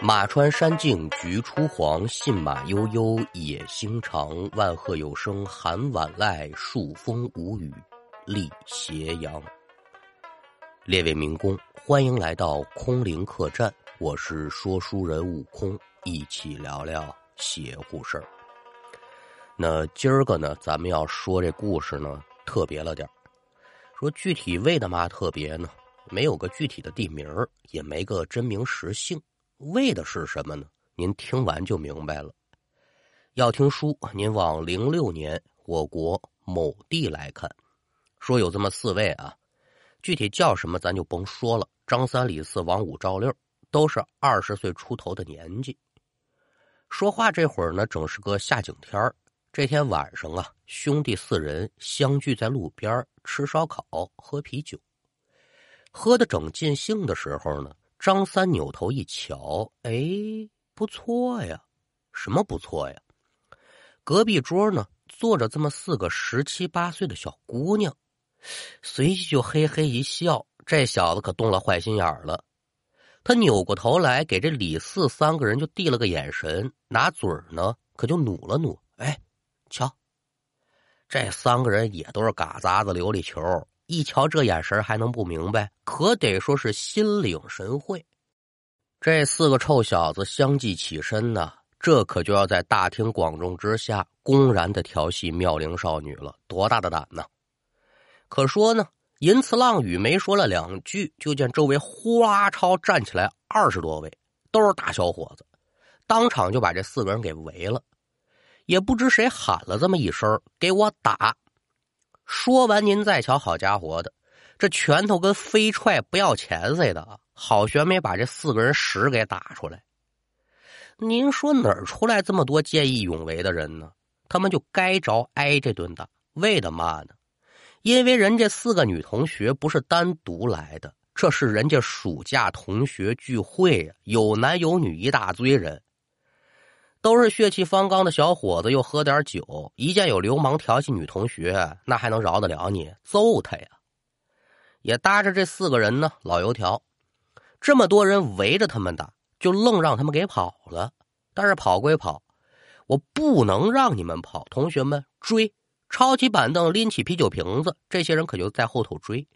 马穿山径菊初黄，信马悠悠野心长。万壑有声寒晚籁，数峰无雨立斜阳。列位民工，欢迎来到空灵客栈，我是说书人悟空，一起聊聊邪乎事儿。那今儿个呢，咱们要说这故事呢，特别了点儿说具体为的嘛特别呢？没有个具体的地名也没个真名实姓。为的是什么呢？您听完就明白了。要听书，您往零六年我国某地来看，说有这么四位啊，具体叫什么咱就甭说了。张三、李四、王五、赵六，都是二十岁出头的年纪。说话这会儿呢，正是个下井天这天晚上啊，兄弟四人相聚在路边吃烧烤、喝啤酒，喝的正尽兴的时候呢。张三扭头一瞧，哎，不错呀，什么不错呀？隔壁桌呢坐着这么四个十七八岁的小姑娘，随即就嘿嘿一笑。这小子可动了坏心眼了，他扭过头来给这李四三个人就递了个眼神，拿嘴呢可就努了努，哎，瞧，这三个人也都是嘎杂子琉璃球。一瞧这眼神还能不明白？可得说是心领神会。这四个臭小子相继起身呢，这可就要在大庭广众之下公然的调戏妙龄少女了，多大的胆呢？可说呢，银词浪语没说了两句，就见周围呼啦超站起来二十多位，都是大小伙子，当场就把这四个人给围了。也不知谁喊了这么一声：“给我打！”说完，您再瞧，好家伙的，这拳头跟飞踹不要钱似的！好悬没把这四个人屎给打出来。您说哪儿出来这么多见义勇为的人呢？他们就该着挨这顿打，为的嘛呢？因为人家四个女同学不是单独来的，这是人家暑假同学聚会呀，有男有女一大堆人。都是血气方刚的小伙子，又喝点酒，一见有流氓调戏女同学，那还能饶得了你？揍他呀！也搭着这四个人呢，老油条，这么多人围着他们打，就愣让他们给跑了。但是跑归跑，我不能让你们跑，同学们追！抄起板凳，拎起啤酒瓶子，这些人可就在后头追。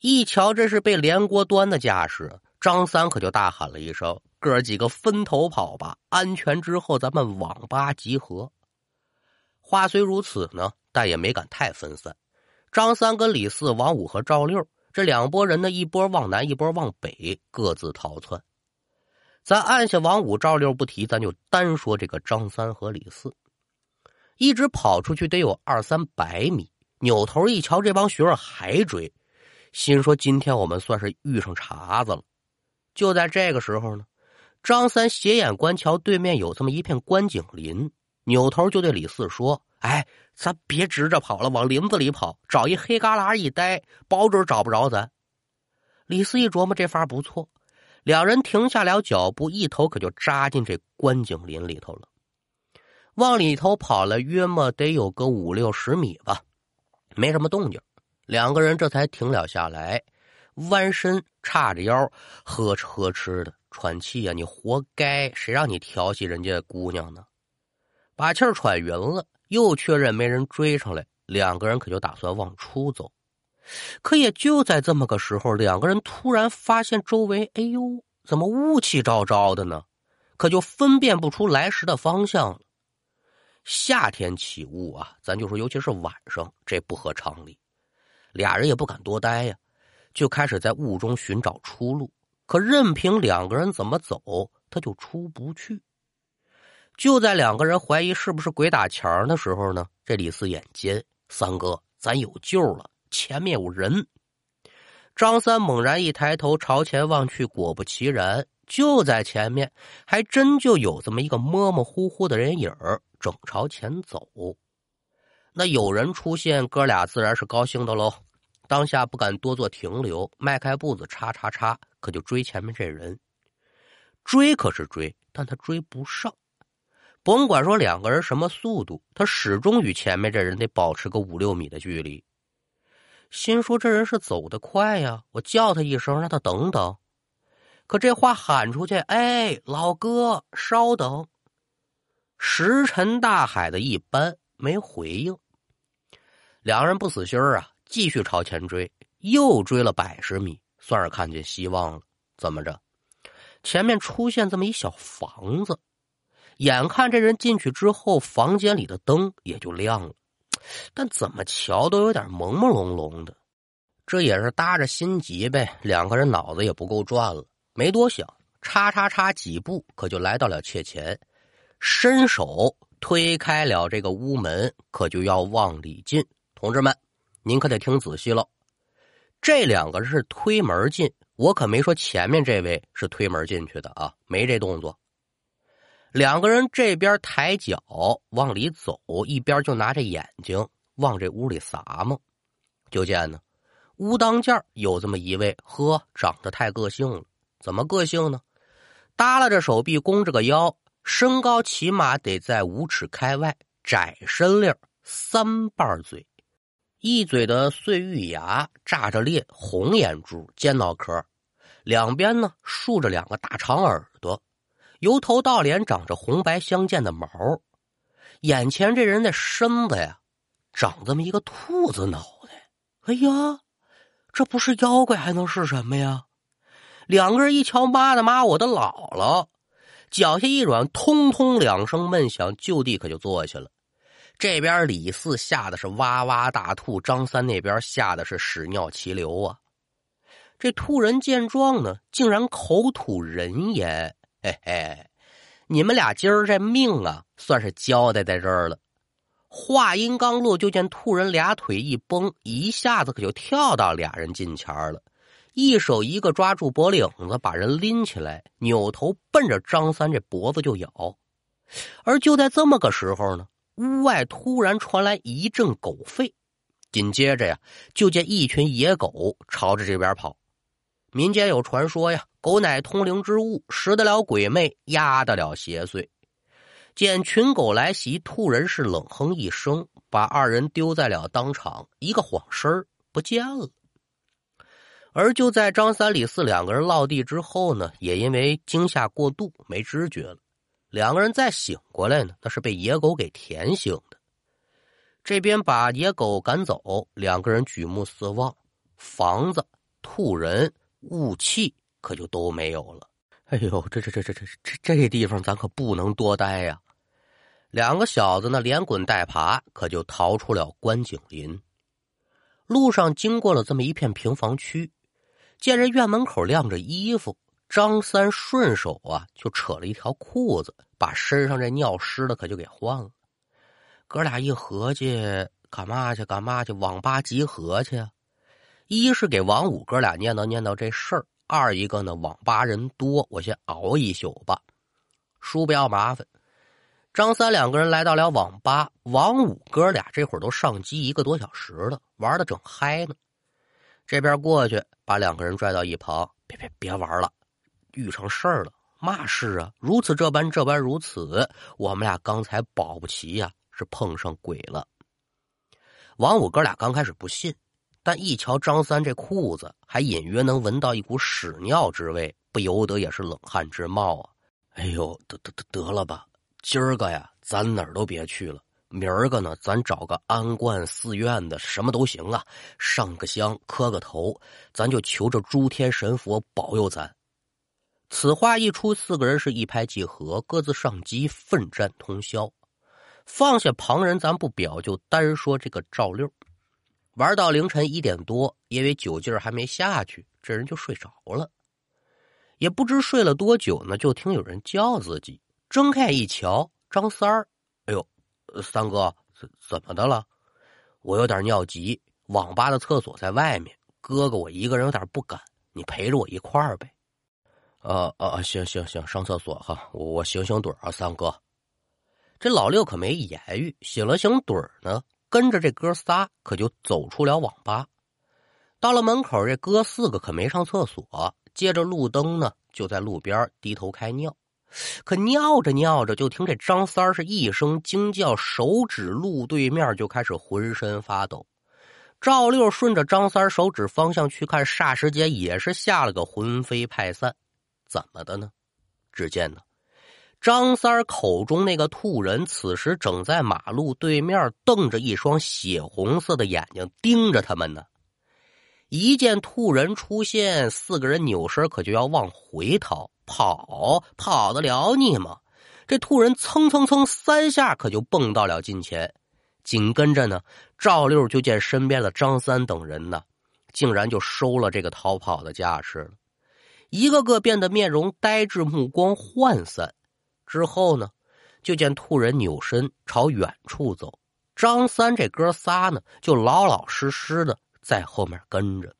一瞧这是被连锅端的架势，张三可就大喊了一声。哥几个分头跑吧，安全之后咱们网吧集合。话虽如此呢，但也没敢太分散。张三跟李四、王五和赵六这两拨人呢，一波往南，一波往北，各自逃窜。咱按下王五、赵六不提，咱就单说这个张三和李四，一直跑出去得有二三百米，扭头一瞧，这帮学生还追，心说今天我们算是遇上茬子了。就在这个时候呢。张三斜眼观瞧，对面有这么一片观景林，扭头就对李四说：“哎，咱别直着跑了，往林子里跑，找一黑旮旯一待，保准找不着咱。”李四一琢磨，这法不错，两人停下了脚步，一头可就扎进这观景林里头了。往里头跑了约么得有个五六十米吧，没什么动静，两个人这才停了下来，弯身叉着腰，呵哧呵哧的。喘气呀！你活该！谁让你调戏人家姑娘呢？把气儿喘匀了，又确认没人追上来，两个人可就打算往出走。可也就在这么个时候，两个人突然发现周围，哎呦，怎么雾气昭昭的呢？可就分辨不出来时的方向了。夏天起雾啊，咱就说，尤其是晚上，这不合常理。俩人也不敢多待呀，就开始在雾中寻找出路。可任凭两个人怎么走，他就出不去。就在两个人怀疑是不是鬼打墙的时候呢，这李四眼尖，三哥，咱有救了，前面有人。张三猛然一抬头朝前望去，果不其然，就在前面，还真就有这么一个模模糊糊的人影正朝前走。那有人出现，哥俩自然是高兴的喽。当下不敢多做停留，迈开步子，叉叉叉，可就追前面这人。追可是追，但他追不上。甭管说两个人什么速度，他始终与前面这人得保持个五六米的距离。心说这人是走得快呀，我叫他一声，让他等等。可这话喊出去，哎，老哥，稍等。石沉大海的一般，没回应。两个人不死心啊，继续朝前追，又追了百十米，算是看见希望了。怎么着？前面出现这么一小房子，眼看这人进去之后，房间里的灯也就亮了，但怎么瞧都有点朦朦胧胧的。这也是搭着心急呗，两个人脑子也不够转了，没多想，叉叉叉几步，可就来到了妾前，伸手推开了这个屋门，可就要往里进。同志们，您可得听仔细了，这两个是推门进。我可没说前面这位是推门进去的啊，没这动作。两个人这边抬脚往里走，一边就拿着眼睛往这屋里撒嘛。就见呢，屋当间有这么一位，呵，长得太个性了。怎么个性呢？耷拉着手臂，弓着个腰，身高起码得在五尺开外，窄身溜，三瓣嘴。一嘴的碎玉牙，炸着裂，红眼珠，尖脑壳，两边呢竖着两个大长耳朵，由头到脸长着红白相间的毛。眼前这人的身子呀，长这么一个兔子脑袋。哎呀，这不是妖怪还能是什么呀？两个人一瞧，妈的妈，我的姥姥！脚下一软，通通两声闷响，就地可就坐下了。这边李四吓得是哇哇大吐，张三那边吓得是屎尿齐流啊！这兔人见状呢，竟然口吐人言：“嘿嘿，你们俩今儿这命啊，算是交代在这儿了。”话音刚落，就见兔人俩腿一绷，一下子可就跳到俩人近前了，一手一个抓住脖领子，把人拎起来，扭头奔着张三这脖子就咬。而就在这么个时候呢。屋外突然传来一阵狗吠，紧接着呀，就见一群野狗朝着这边跑。民间有传说呀，狗乃通灵之物，食得了鬼魅，压得了邪祟。见群狗来袭，兔人是冷哼一声，把二人丢在了当场，一个晃身不见了。而就在张三李四两个人落地之后呢，也因为惊吓过度，没知觉了。两个人再醒过来呢，那是被野狗给舔醒的。这边把野狗赶走，两个人举目四望，房子、兔人、雾气可就都没有了。哎呦，这这这这这这这地方咱可不能多待呀！两个小子呢，连滚带爬，可就逃出了观景林。路上经过了这么一片平房区，见人院门口晾着衣服。张三顺手啊，就扯了一条裤子，把身上这尿湿的可就给换了。哥俩一合计，干嘛去？干嘛去？网吧集合去啊！一是给王五哥俩念叨念叨这事儿，二一个呢，网吧人多，我先熬一宿吧。叔不要麻烦。张三两个人来到了网吧，王五哥俩这会儿都上机一个多小时了，玩的正嗨呢。这边过去，把两个人拽到一旁，别别别玩了。遇上事儿了，嘛事啊？如此这般，这般如此。我们俩刚才保不齐呀，是碰上鬼了。王五哥俩刚开始不信，但一瞧张三这裤子，还隐约能闻到一股屎尿之味，不由得也是冷汗直冒啊！哎呦，得得得得了吧，今儿个呀，咱哪儿都别去了。明儿个呢，咱找个安观寺院的，什么都行啊，上个香，磕个头，咱就求着诸天神佛保佑咱。此话一出，四个人是一拍即合，各自上机奋战通宵。放下旁人，咱不表，就单说这个赵六，玩到凌晨一点多，因为酒劲儿还没下去，这人就睡着了。也不知睡了多久呢，就听有人叫自己，睁开一瞧，张三儿。哎呦，三哥，怎怎么的了？我有点尿急，网吧的厕所在外面，哥哥我一个人有点不敢，你陪着我一块儿呗。啊啊啊行行行，上厕所哈，我我醒醒盹啊，三哥。这老六可没言语，醒了醒盹呢，跟着这哥仨可就走出了网吧。到了门口，这哥四个可没上厕所，借着路灯呢，就在路边低头开尿。可尿着尿着，就听这张三是一声惊叫，手指路对面就开始浑身发抖。赵六顺着张三手指方向去看，霎时间也是吓了个魂飞魄散。怎么的呢？只见呢，张三口中那个兔人，此时正在马路对面，瞪着一双血红色的眼睛盯着他们呢。一见兔人出现，四个人扭身可就要往回逃，跑跑得了你吗？这兔人蹭蹭蹭三下，可就蹦到了近前。紧跟着呢，赵六就见身边的张三等人呢，竟然就收了这个逃跑的架势了，一个个变得面容呆滞，目光涣散。之后呢，就见兔人扭身朝远处走，张三这哥仨呢，就老老实实的。在后面跟着，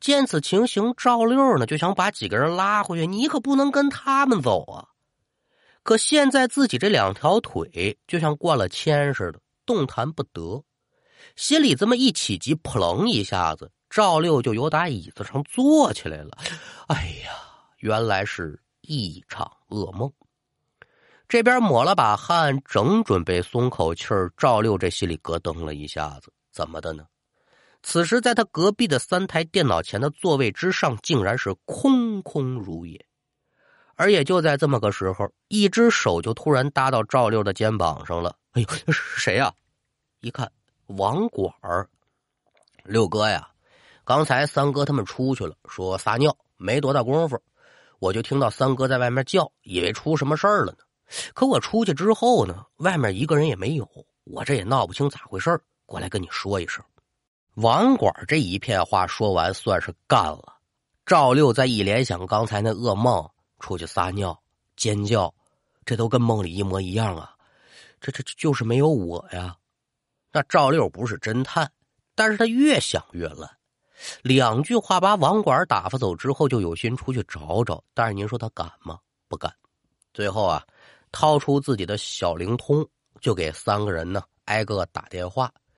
见此情形，赵六呢就想把几个人拉回去。你可不能跟他们走啊！可现在自己这两条腿就像灌了铅似的，动弹不得。心里这么一起急，扑棱一下子，赵六就由打椅子上坐起来了。哎呀，原来是一场噩梦。这边抹了把汗，正准备松口气儿，赵六这心里咯噔了一下子，怎么的呢？此时，在他隔壁的三台电脑前的座位之上，竟然是空空如也。而也就在这么个时候，一只手就突然搭到赵六的肩膀上了。哎呦，谁呀？一看，网管儿，六哥呀！刚才三哥他们出去了，说撒尿，没多大功夫，我就听到三哥在外面叫，以为出什么事儿了呢。可我出去之后呢，外面一个人也没有，我这也闹不清咋回事过来跟你说一声。网管这一片话说完，算是干了。赵六再一联想刚才那噩梦，出去撒尿、尖叫，这都跟梦里一模一样啊！这这就是没有我呀。那赵六不是侦探，但是他越想越乱。两句话把网管打发走之后，就有心出去找找。但是您说他敢吗？不敢。最后啊，掏出自己的小灵通，就给三个人呢挨个打电话。